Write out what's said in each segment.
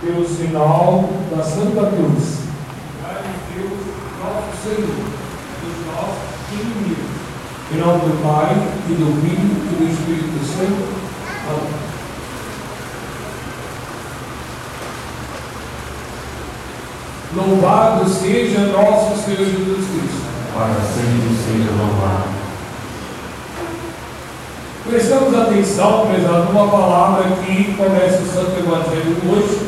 pelo sinal da Santa Cruz. Dai-nos Deus, nosso Senhor, dos nossos inimigos. Em nome do Pai, e do Filho e do Espírito Santo. Amém. Louvado seja nosso Senhor Jesus Cristo. Para sempre seja louvado. Prestamos atenção, prezado, numa palavra que começa o Santo Evangelho hoje,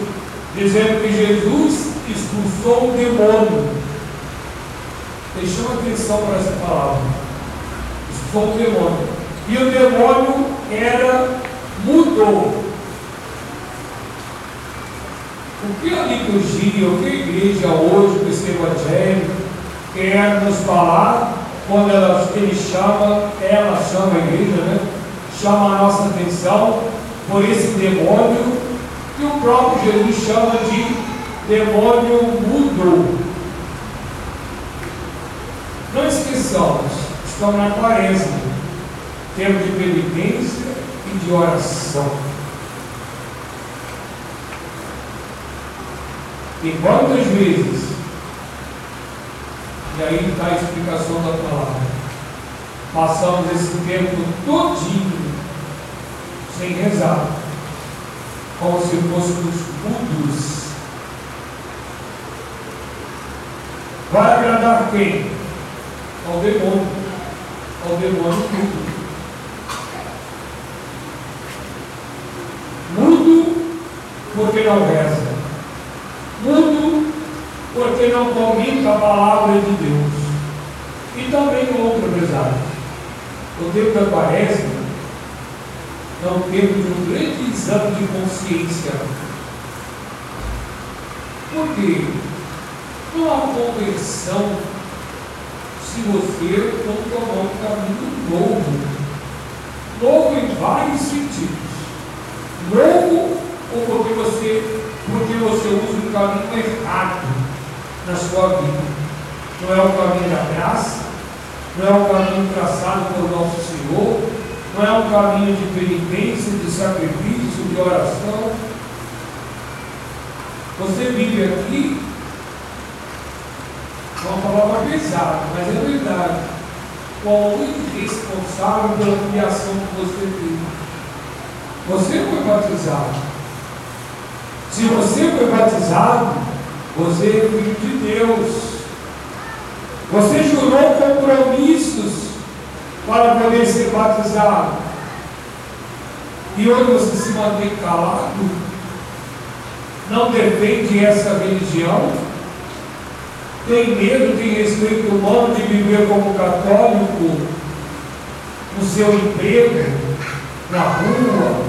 dizendo que Jesus expulsou o demônio. Deixamos atenção para essa palavra. Expulsou o demônio. E o demônio era mudou. O que a liturgia, o que a igreja hoje, com esse evangelho, quer nos falar quando ela, ele chama, ela chama a igreja, né? Chama a nossa atenção por esse demônio que o próprio Jesus chama de demônio mudo. Não esqueçamos, estamos na quaresma, tempo de penitência e de oração. E quantas vezes, e aí está a explicação da palavra, passamos esse tempo todinho sem rezar, como se fôssemos mudos. Vai agradar quem? Ao demônio. Ao demônio mudo. Mudo porque não reza mudo porque não comunica a palavra de Deus. E também outra, pesado. O tempo da quaresma um tempo de um grande exame de consciência. Por quê? Não há conversão se você não tomar um caminho novo. Novo em vários sentidos. Novo ou porque você porque você usa o caminho errado na sua vida. Não é o caminho da graça, não é o caminho traçado por nosso Senhor, não é um caminho de penitência, de sacrifício, de oração. Você vive aqui com uma palavra pesada, mas é verdade. Qual irresponsável pela criação que você teve. Você foi batizado. Se você foi batizado, você é filho de Deus. Você jurou compromissos para poder ser batizado. E hoje você se mantém calado, não defende essa religião, tem medo, tem respeito humano de viver como católico? No seu emprego, na rua,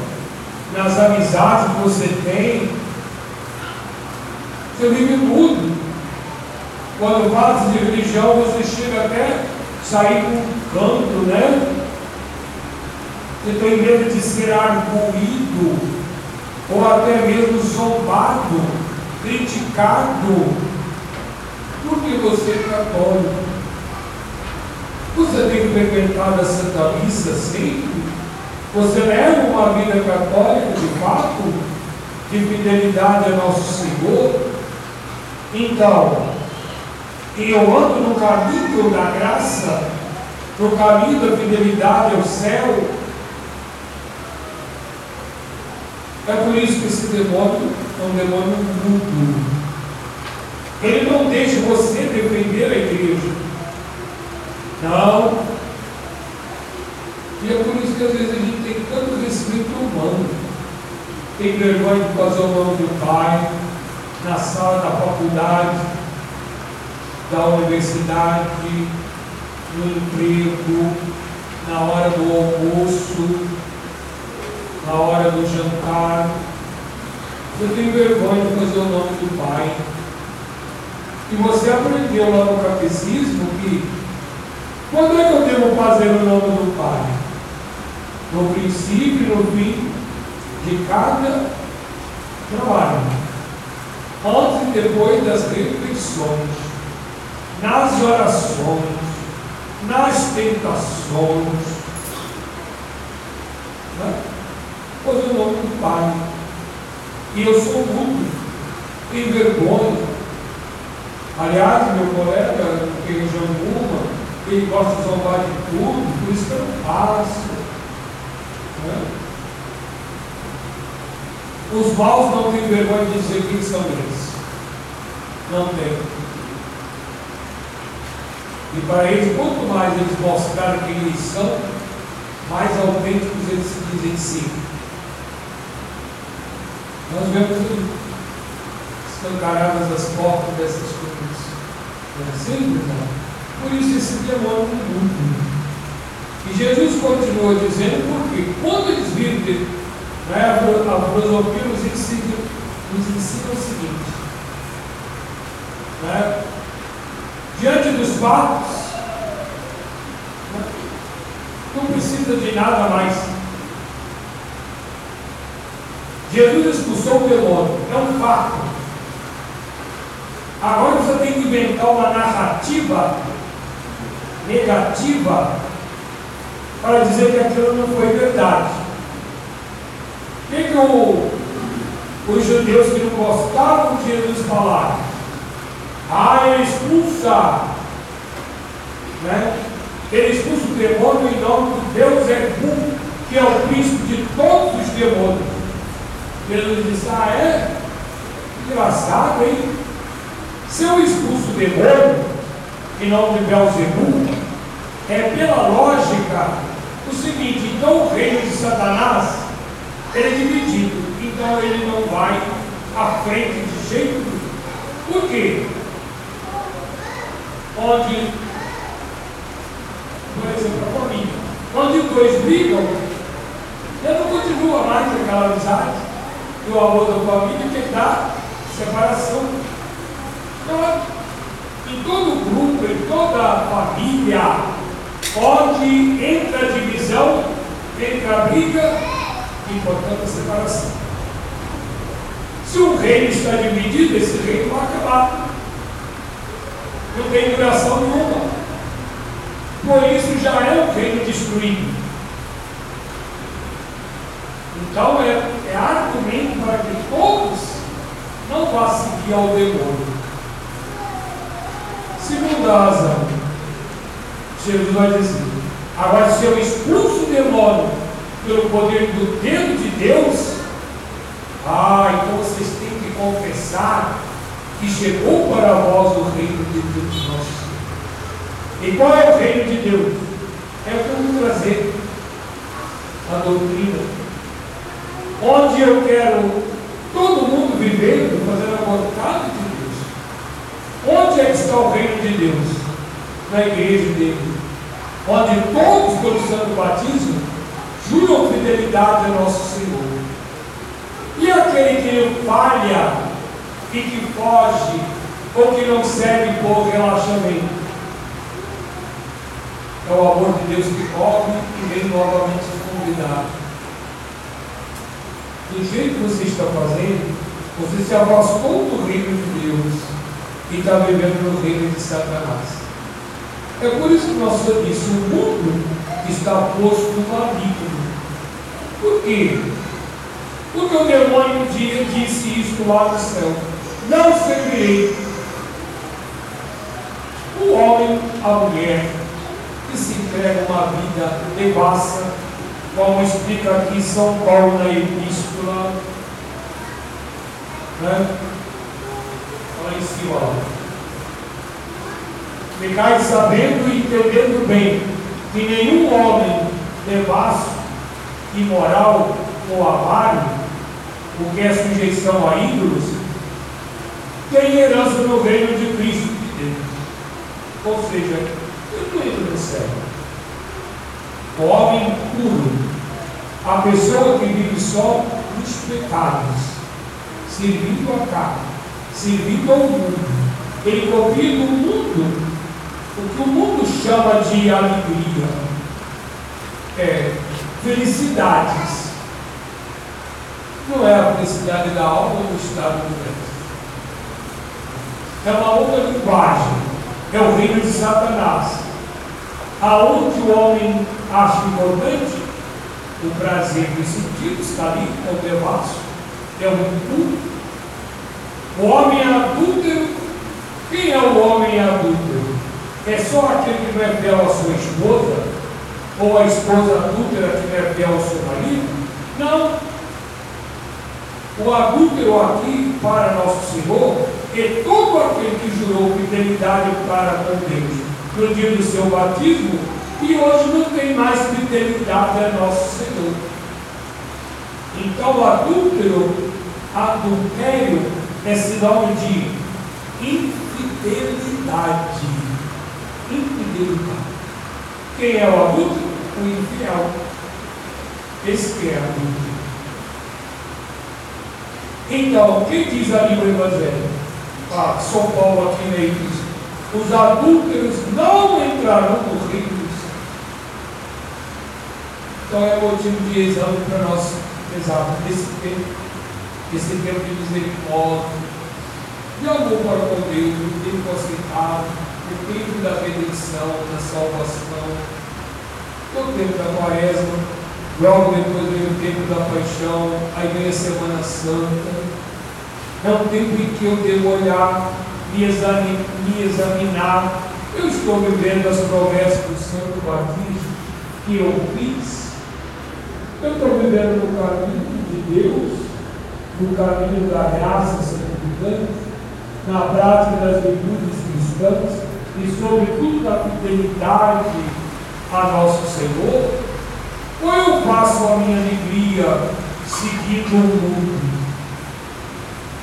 nas amizades que você tem, você vive mudo. Quando fala de religião, você chega até sair um canto, né? Tem medo de ser arguído, ou até mesmo zombado, criticado, porque você é católico. Você tem frequentado a Santa Missa sempre? Você leva uma vida católica de fato, de fidelidade a nosso Senhor? Então, eu ando no caminho da graça, no caminho da fidelidade ao céu. É por isso que esse demônio é um demônio mudo. Ele não deixa você defender a igreja. Não. E é por isso que às vezes a gente tem tanto respeito humano. Tem vergonha de fazer o nome do Pai na sala da faculdade, da universidade, no emprego, na hora do almoço, na hora do jantar. Você tem vergonha de fazer o nome do Pai. E você aprendeu lá no catecismo que quando é que eu devo fazer o nome do Pai? No princípio no fim de cada trabalho antes e depois das reflexões, nas orações, nas tentações. Né? Pois o nome do Pai. E eu sou mudo. tem vergonha. Aliás, meu colega, que é Jambuma, ele gosta de zombar de tudo, por isso que eu não faço. Né? Os maus não têm vergonha de dizer quem são eles. Não tem. E para eles, quanto mais eles mostrarem quem eles são, mais autênticos eles se dizem si. Nós vemos escancaradas as portas dessas coisas. Não é assim, irmão? Por isso esse demônio no mundo. E Jesus continua dizendo porque quando eles viram né, a filosofia nos ensina, nos ensina o seguinte. Né, diante dos fatos, não precisa de nada mais. Jesus expulsou o demônio, é um fato. Agora você tem que inventar uma narrativa negativa para dizer que aquilo não foi verdade. O que, que o, os judeus que não gostavam de Jesus falaram? Ele expulsa, né? Ele expulsa o demônio em nome de Deus é bom, que é o príncipe de todos os demônios. Jesus disse, ah é? Engraçado, hein? Se eu expulso o demônio em nome de Belzebu, é pela lógica o seguinte, então o reino de Satanás ele é dividido, então ele não vai à frente de jeito nenhum. Por quê? Onde, por exemplo, a família, onde dois brigam, ele não continua mais aquela amizade, e o amor da família que dá separação. Então, em todo grupo, em toda família, onde entra a divisão, entra a briga e, portanto, a separação. Se o reino está dividido, esse reino vai acabar. Não tem duração nenhuma. Por isso já é um reino destruído. Então é, é argumento para que todos não vá seguir ao demônio. Segunda razão, Jesus vai dizer: agora, se eu expulso o demônio pelo poder do dedo de Deus, ah, então vocês têm que confessar que chegou para vós o reino de Deus nosso. E qual é o reino de Deus? É o que eu vou trazer a doutrina, onde eu quero todo mundo vivendo, fazendo a vontade de Deus. Onde é que está o reino de Deus? Na igreja dele. Onde todos, pelo santo batismo, juram fidelidade ao nosso Senhor. E aquele que falha e que foge ou que não serve por relaxamento? É o amor de Deus que corre e vem novamente convidar. Do jeito que você está fazendo, você se afastou do reino de Deus e está vivendo no reino de Satanás. É por isso que nós disse, o mundo está posto no maligno. Por quê? Porque o demônio um dia disse isso lá no céu. Não servirei o homem, a mulher, que se entrega uma vida devassa, como explica aqui São Paulo na epístola, né? lá em cima. Ficai sabendo e entendendo bem que nenhum homem devasso, imoral ou amário, o que é sujeição a ídolos, tem herança no reino de Cristo de Deus. Ou seja, entra no céu. O homem puro, a pessoa que vive só nos pecados, servindo a carne, servindo ao mundo, ele copia do mundo o que o mundo chama de alegria, é felicidades. Não é a felicidade da alma ou do estado do resto. É uma outra linguagem. É o reino de Satanás. Aonde o homem acha importante, o prazer dos sentidos está ali, é o devasso, é o impuro. O homem adúltero, quem é o homem adúltero? É só aquele que não é fiel à sua esposa? Ou a esposa adúltera que não é fiel ao seu marido? Não. O adúltero aqui, para nosso Senhor, todo aquele que jurou fidelidade para com Deus no dia do seu batismo e hoje não tem mais fidelidade a nosso Senhor. Então, adúltero, adultério é sinal de infidelidade. Infidelidade. Quem é o adúltero? O infiel. Esse que é adúltero. Então, quem diz ali o Evangelho? Ah, São Paulo aqui na igreja. Os adúlteros não entrarão no reino. Então é motivo de exame para nós exato nesse tempo, esse tempo de misericórdia, de amor para com Deus, o tempo aceitável, o tempo da redenção, da salvação, o tempo da quaresma, logo depois vem o tempo da paixão, aí vem a Semana Santa. É um tempo em que eu devo olhar, me, me examinar. Eu estou vivendo as promessas do Santo Batismo que eu fiz eu estou vivendo no caminho de Deus, no caminho da graça santificante, na prática das virtudes cristãs e, sobretudo, da fidelidade a nosso Senhor? Ou eu faço a minha alegria seguindo o mundo,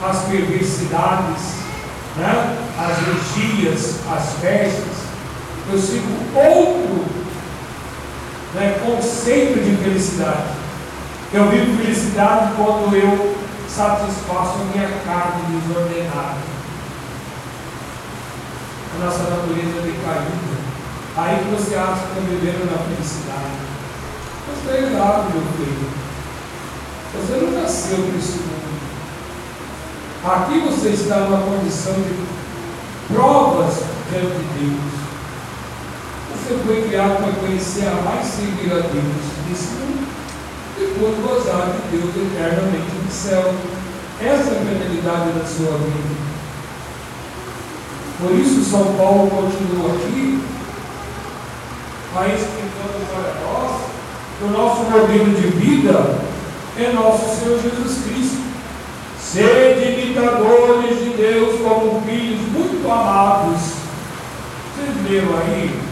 as perversidades, né? as vigias, as festas? Eu sigo outro né, conceito de felicidade. Eu vivo felicidade quando eu satisfaço a minha carne desordenada. A nossa natureza decaída. Aí que você acha que está vivendo na felicidade. Você está errado, meu filho. Você não nasceu para mundo. Aqui você está numa condição de provas diante de Deus. Você foi criado para conhecer a mais seguir a Deus nesse mundo, depois gozar de Deus eternamente no céu. Essa é a finalidade da sua vida. Por isso, São Paulo continua aqui, a explicando para nós que o nosso modelo de vida é nosso Senhor Jesus Cristo. Sede imitadores de Deus como filhos muito amados. Vocês leram aí?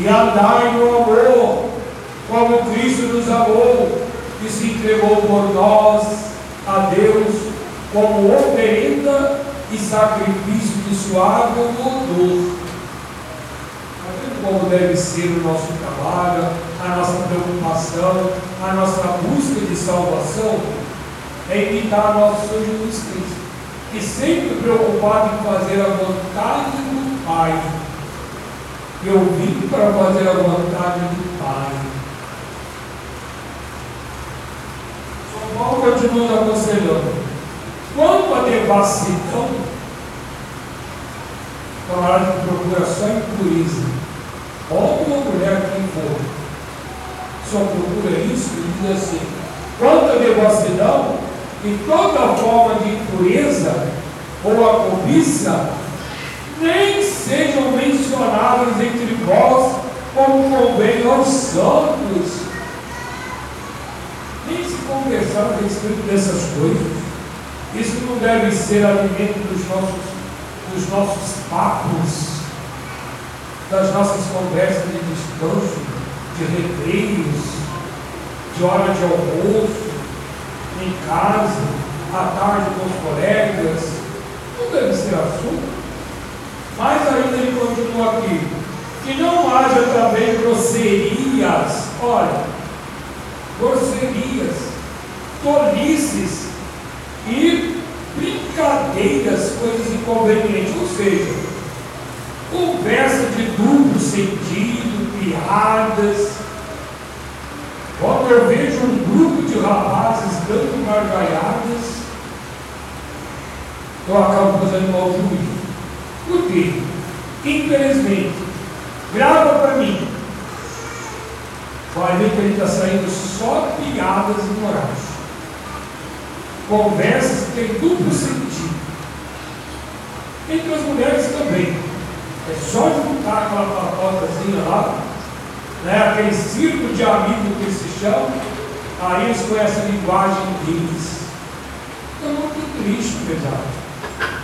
e andai no amor, como Cristo nos amou e se entregou por nós a Deus como oferenda e sacrifício de suave odor. Como deve ser o nosso trabalho, a nossa preocupação, a nossa busca de salvação, é imitar nosso Senhor Jesus Cristo, que sempre preocupado em fazer a vontade do Pai eu vim para fazer a vontade do Pai. São Paulo continua aconselhando. Quanto à devassidão, camarada que procura só impureza, homem ou mulher, quem for, só procura isso, ele diz assim: quanto à devassidão e toda forma de impureza ou a cobiça, nem sejam mencionados entre vós como convém aos santos. Nem se conversar a respeito dessas coisas. Isso não deve ser alimento dos nossos, dos nossos papos, das nossas conversas de descanso, de recreios, de hora de almoço, em casa, à tarde com os colegas. Não deve ser assunto. Mas ainda ele continua aqui. Que não haja também grosserias, olha, grosserias, tolices e brincadeiras, coisas inconvenientes, ou seja, conversa de duplo sentido, piadas. Quando eu vejo um grupo de rapazes dando gargalhadas, eu acabo fazendo mau juízo. Por quê? Infelizmente, grava para mim. Vai ver que ele está saindo só piadas imorais. Conversas que têm duplo sentido. Entre as mulheres também. É só juntar aquela papotazinha lá, né, aquele círculo de amigos que se chama, aí eles conhecem a linguagem deles. Então, muito triste, pesado.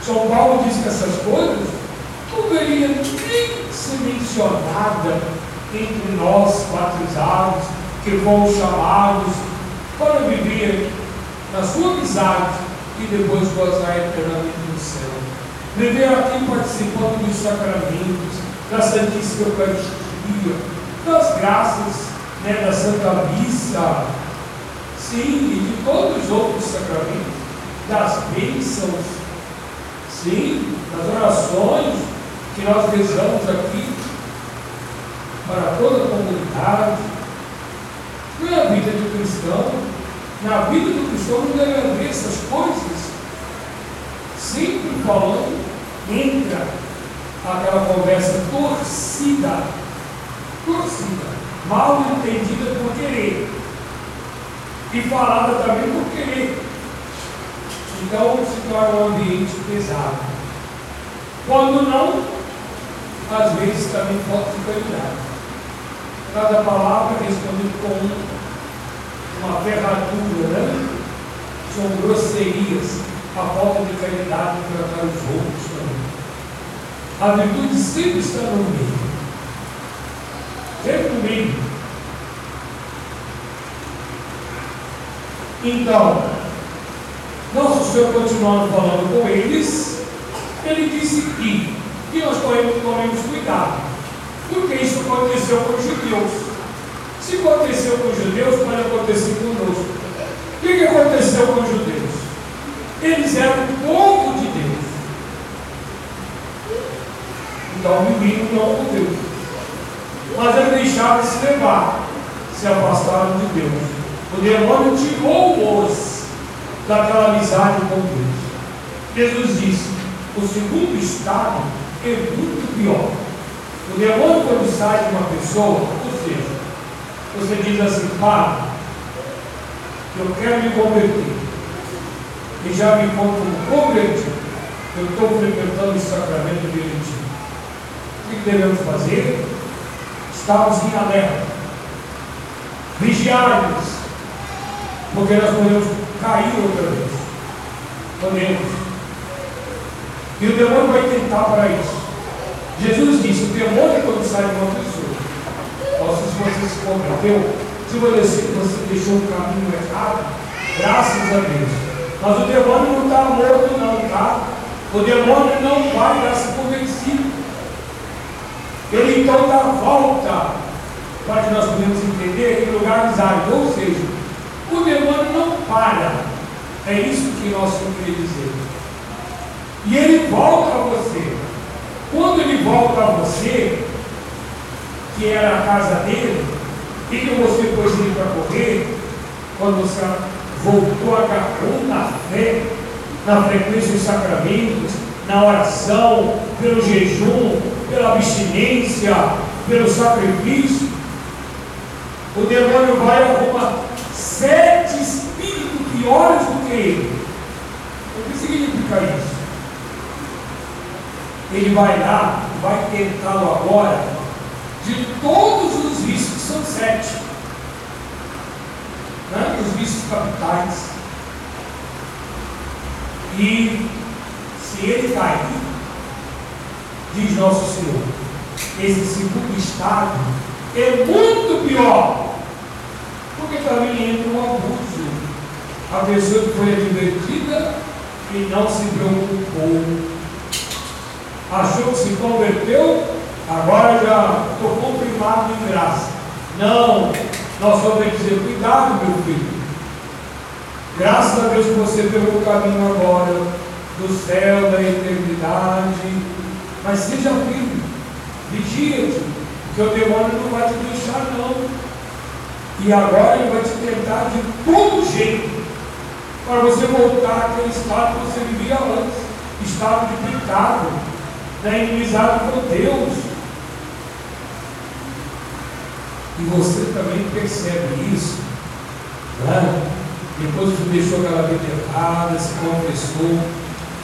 São Paulo diz que essas coisas não deveriam nem ser mencionadas entre nós batizados, que fomos chamados para viver na sua amizade e depois gozar eternamente no céu. Viver aqui participando dos sacramentos, da Santíssima Eucaristia, das graças né, da Santa Missa, sim, e de todos os outros sacramentos, das bênçãos, sim, das orações que nós rezamos aqui para toda a comunidade. Não é a vida do cristão. Na vida do cristão não deve haver essas coisas. Sempre falando, entra aquela conversa torcida. Torcida. Mal entendida por querer. E falada também por querer. Então se torna um ambiente pesado. Quando não, às vezes também falta de qualidade. Cada palavra respondida com uma ferradura, né? São grosserias, a falta de caridade em tratar os outros também. A virtude sempre está no meio. Sempre no meio. Então, nosso Senhor continuando falando com eles, ele disse que, que nós tomemos cuidado porque isso aconteceu com os judeus. Se aconteceu com os judeus, pode acontecer conosco. O que, que aconteceu com os judeus? Eles eram o povo de Deus. Então viviam não com Deus. Mas eles deixaram de se levar, se afastaram de Deus. O demônio tirou-os daquela amizade com Deus. Jesus disse: o segundo estado é muito pior. O demônio, quando sai de uma pessoa, ou seja, você diz assim, Pai, eu quero me converter, e já me encontro convertido, eu estou frequentando esse sacramento direitinho. O que devemos fazer? Estamos em alerta, vigiarmos, porque nós podemos cair outra vez. Podemos. E o demônio vai tentar para isso. Jesus disse: o demônio quando sai de uma pessoa, ou se você se converteu, se você, você deixou o caminho errado, graças a Deus. Mas o demônio não está morto, não, tá? O demônio não vai dar se convencido. Ele então dá volta para que nós podemos entender em lugares áridos. Ou seja, o demônio não para. É isso que nós queremos dizer. E ele volta a você. Quando ele volta a você, que era a casa dele, e que você pôs ele para correr, quando você voltou a agarrou na fé, na frequência dos sacramentos, na oração, pelo jejum, pela abstinência, pelo sacrifício, o demônio vai arrumar sete espíritos piores do que ele. O que significa isso? ele vai lá, vai tentá-lo agora, de todos os vícios, são sete, né? os vícios capitais. E se ele cair, diz nosso Senhor, esse segundo estado é muito pior, porque também entra um abuso. A pessoa que foi advertida e não se preocupou achou que se converteu, agora já estou confirmado em graça. Não, nós só temos que dizer, cuidado, meu filho. Graças a Deus que você pegou o caminho agora do céu, da eternidade. Mas seja firme, vigia-te, que o demônio não vai te deixar, não. E agora ele vai te tentar de todo jeito para você voltar àquele estado que você vivia antes estado de pecado da inimizade com Deus. E você também percebe isso, né? depois que deixou aquela vida errada, se confessou,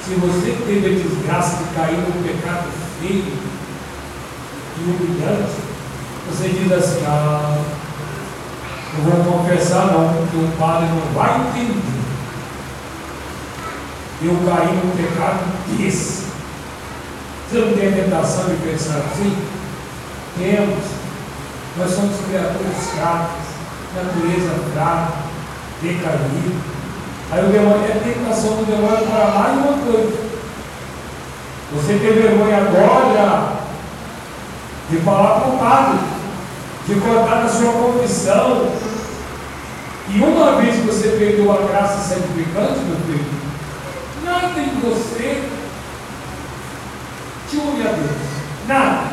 Se você teve a desgraça de cair no pecado feio e humilhante, você diz assim, ah, não vou confessar não, porque o padre não vai entender. Eu caí no pecado desse. Você não tem a tentação de pensar assim? Temos. Nós somos criaturas fracas, natureza fraca, decaída. Aí o demônio é tentação do demônio para mais uma coisa. Você tem vergonha agora de falar com o padre, de cortar na sua confissão. E uma vez que você perdeu a graça santificante, meu filho, nada em você te une a Deus. Nada.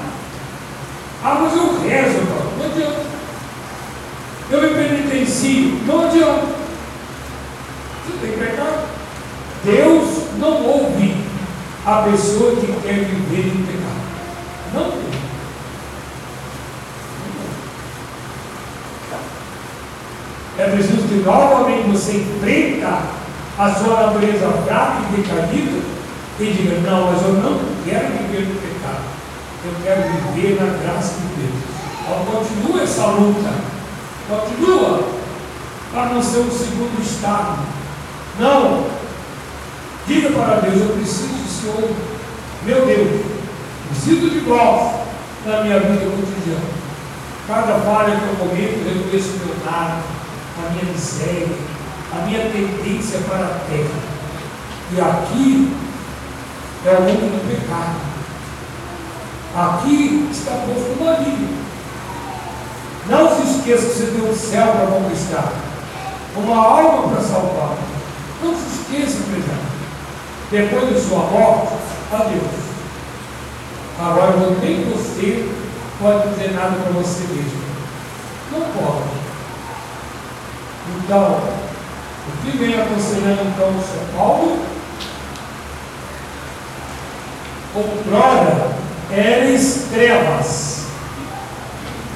Ah, mas eu rezo. Não adianta. Eu me penitencio. Não adianta. Você tem pecado. Deus não ouve a pessoa que quer viver em pecado. Não tem. É preciso que novamente você enfrenta a sua natureza fraca e decaída e diga, não, mas eu não quero viver no pecado. Eu quero viver na graça de Deus. Então continua essa luta. Continua. Para não ser um segundo estado. Não. Diga para Deus, eu preciso do Senhor. Meu Deus, preciso de vós na minha vida cotidiana. Cada falha que eu cometo, eu reconheço meu nada, a minha miséria, a minha tendência para a terra. E aqui é o mundo do pecado. Aqui está posto o maligno. Não se esqueça que você tem um céu para conquistar, uma alma para salvar. Não se esqueça, presidente. Depois de sua morte, adeus. Agora nem você pode dizer nada para você mesmo. Não pode. Então, o que vem aconselhando então São Paulo outrora eres trevas.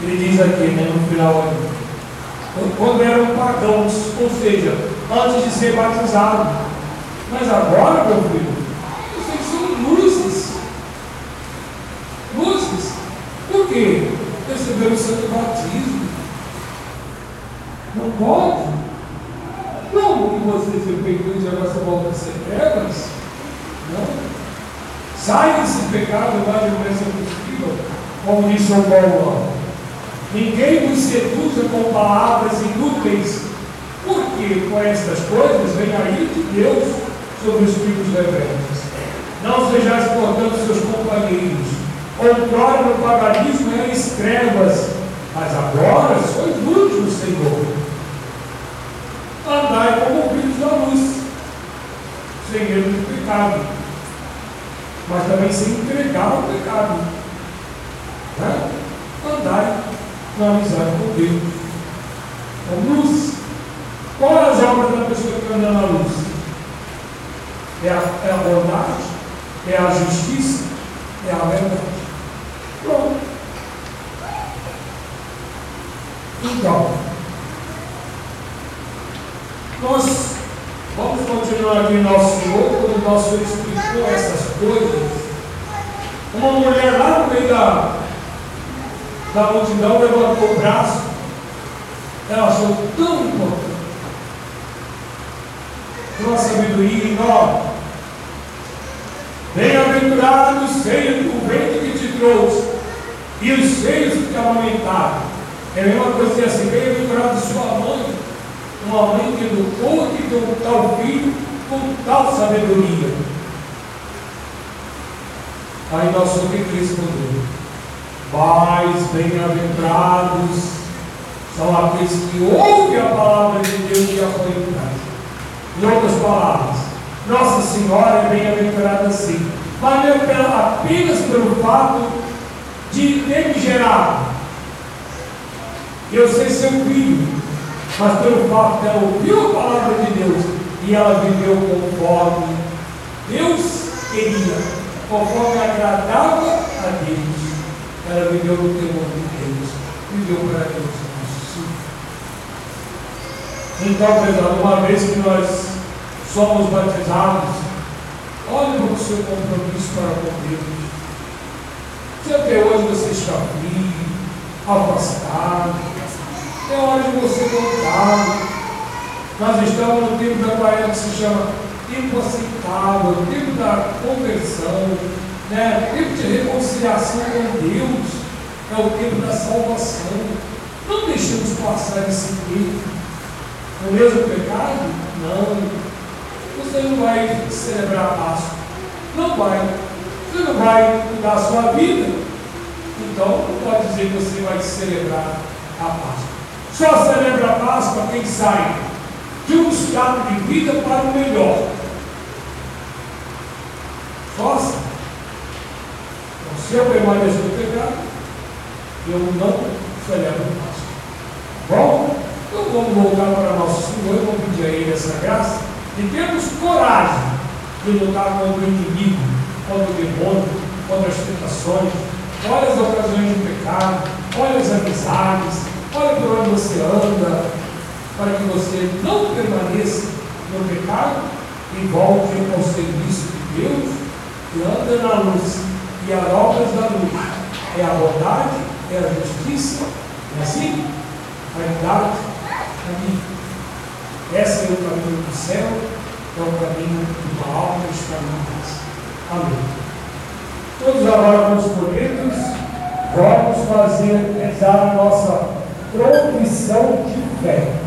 Ele diz aqui né, no final, quando eram pagãos, ou seja, antes de ser batizado. Mas agora, meu filho, vocês são luzes. Luzes. Por quê? Receberam o santo batismo. Não pode. Como que vocês se pecam e agora voltam a ser trevas? Não. Sai desse pecado o mais possível, como disse o Paulo. Ninguém vos seduza com palavras inúteis, porque com estas coisas vem a ira de Deus sobre os filhos rebeldes. Não sejais, portanto, seus companheiros. Outrora no paganismo eram trevas, mas agora sois luz Senhor. Andai como filhos da luz, sem medo do pecado mas também sem entregar ao pecado. Né? Andai na amizade com Deus. A luz. Qual é as obras da pessoa que anda na luz? É a, é a bondade? É a justiça? É a verdade. Pronto. Então, nós vamos continuar aqui nosso Senhor, quando o nosso explicou essas coisas. Uma mulher lá no meio da, da multidão levantou o braço. Ela achou tão importante. Uma sabedoria enorme. Bem-aventurado os seios do vento que te trouxe, e os seios que te amamentaram. É a mesma coisa que assim, bem-aventurado sua mãe, uma mãe que educou que deu tal filho com tal sabedoria. Nosso Senhor respondeu: Mais bem-aventurados são aqueles que ouvem a palavra de Deus e a põem em. Em outras palavras, Nossa Senhora é bem-aventurada sim, mas não é apenas pelo fato de gerado. Eu ser seu filho, mas pelo fato de ela ouvir a palavra de Deus e ela viveu conforme Deus queria conforme agradava a Deus. Ela viveu no temor de Deus, viveu para Deus. Então, pessoal, uma vez que nós somos batizados, olha seu compromisso para com Deus. Se até hoje você está frio, afastado, é hora de você voltar. Nós estamos no tempo da Bahia que se chama tempo aceitável, tempo da conversão, né? tempo de reconciliação com Deus, é o tempo da salvação. Não deixemos passar esse tempo. O mesmo pecado? Não. Você não vai celebrar a Páscoa. Não vai. Você não vai mudar a sua vida. Então, não pode dizer que você vai celebrar a Páscoa. Só celebra a Páscoa quem sai de um estado de vida para o melhor. Assim. Então, se eu permaneço no pecado, eu não celebro a Páscoa. Bom, então vamos voltar para nosso Senhor e vamos pedir a Ele essa graça de termos coragem de lutar contra o inimigo, contra o demônio, contra as tentações. Olha as ocasiões de pecado, olha as amizades, olha por onde você anda, para que você não permaneça no pecado e volte ao serviço de Deus e anda na luz. E as obras da luz é a bondade, é a justiça, é assim? A verdade, caminho. Esse é o caminho do céu, é o caminho de uma alma que paz. Amém. Todos agora vamos bonitos, vamos fazer, rezar a nossa profissão de fé.